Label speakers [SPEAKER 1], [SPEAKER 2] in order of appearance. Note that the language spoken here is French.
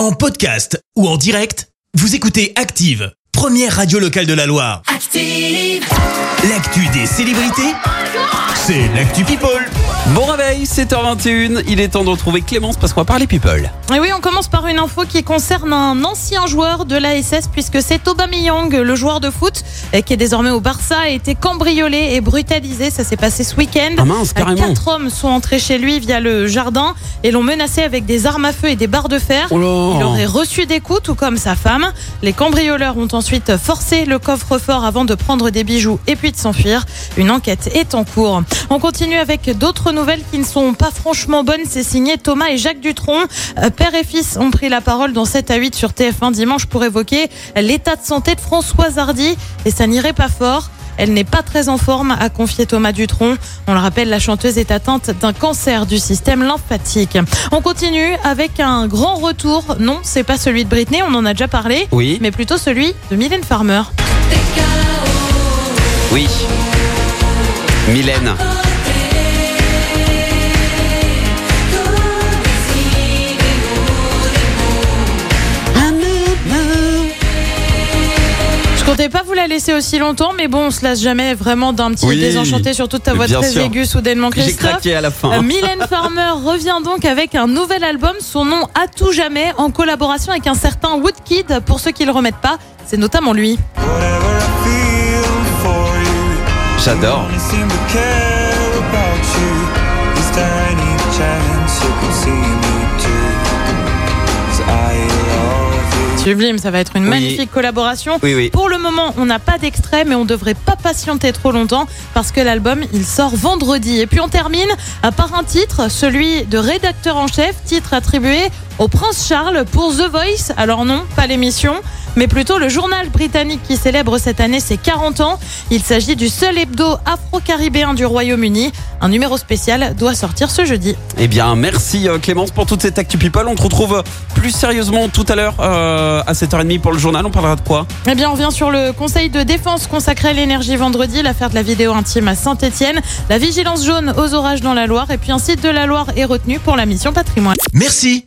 [SPEAKER 1] En podcast ou en direct, vous écoutez Active, première radio locale de la Loire.
[SPEAKER 2] Active.
[SPEAKER 1] L'actu des célébrités, c'est l'actu People.
[SPEAKER 3] Bon réveil, 7h21, il est temps de retrouver Clémence parce qu'on va parler people.
[SPEAKER 4] Et oui, on commence par une info qui concerne un ancien joueur de l'ASS puisque c'est Aubameyang, le joueur de foot euh, qui est désormais au Barça, a été cambriolé et brutalisé. Ça s'est passé ce week-end.
[SPEAKER 3] Ah mince, carrément.
[SPEAKER 4] Quatre hommes sont entrés chez lui via le jardin et l'ont menacé avec des armes à feu et des barres de fer.
[SPEAKER 3] Oh.
[SPEAKER 4] Il aurait reçu des coups, tout comme sa femme. Les cambrioleurs ont ensuite forcé le coffre-fort avant de prendre des bijoux et puis de s'enfuir. Une enquête est en cours. On continue avec d'autres nouvelles qui ne sont pas franchement bonnes. C'est signé Thomas et Jacques Dutronc. Euh, Père et fils ont pris la parole dans 7 à 8 sur TF1 dimanche pour évoquer l'état de santé de Françoise Hardy. Et ça n'irait pas fort. Elle n'est pas très en forme, a confié Thomas Dutronc. On le rappelle, la chanteuse est atteinte d'un cancer du système lymphatique. On continue avec un grand retour. Non, c'est pas celui de Britney, on en a déjà parlé.
[SPEAKER 3] Oui.
[SPEAKER 4] Mais plutôt celui de Mylène Farmer.
[SPEAKER 3] Oui. Mylène.
[SPEAKER 4] Je comptais pas vous la laisser aussi longtemps, mais bon, on se lasse jamais vraiment d'un petit
[SPEAKER 3] Oui.
[SPEAKER 4] désenchanté sur toute ta voix très
[SPEAKER 3] sûr.
[SPEAKER 4] aiguë soudainement,
[SPEAKER 3] J'ai
[SPEAKER 4] Christophe.
[SPEAKER 3] craqué à la fin.
[SPEAKER 4] Euh, Mylène Farmer revient donc avec un nouvel album, son nom à tout jamais, en collaboration avec un certain Woodkid. Pour ceux qui le remettent pas, c'est notamment lui.
[SPEAKER 3] J'adore.
[SPEAKER 4] Sublime, ça va être une
[SPEAKER 3] Oui.
[SPEAKER 4] magnifique collaboration.
[SPEAKER 3] Oui, oui.
[SPEAKER 4] Pour le moment, on n'a pas d'extrait, mais on devrait pas patienter trop longtemps parce que l'album, il sort vendredi. Et puis on termine par un titre, celui de rédacteur en chef, titre attribué au prince Charles pour The Voice. Alors non, pas l'émission, mais plutôt le journal britannique qui célèbre cette année ses 40 ans. Il s'agit du seul hebdo afro-caribéen du Royaume-Uni. Un numéro spécial doit sortir ce jeudi.
[SPEAKER 3] Eh bien, merci euh, Clémence pour toute cette actu people. On te retrouve plus sérieusement tout à l'heure euh, à 7h30 pour le journal. On parlera de quoi?
[SPEAKER 4] Eh bien, on revient sur le conseil de défense consacré à l'énergie vendredi, l'affaire de la vidéo intime à Saint-Etienne, la vigilance jaune aux orages dans la Loire, et puis un site de la Loire est retenu pour la mission patrimoine.
[SPEAKER 1] Merci,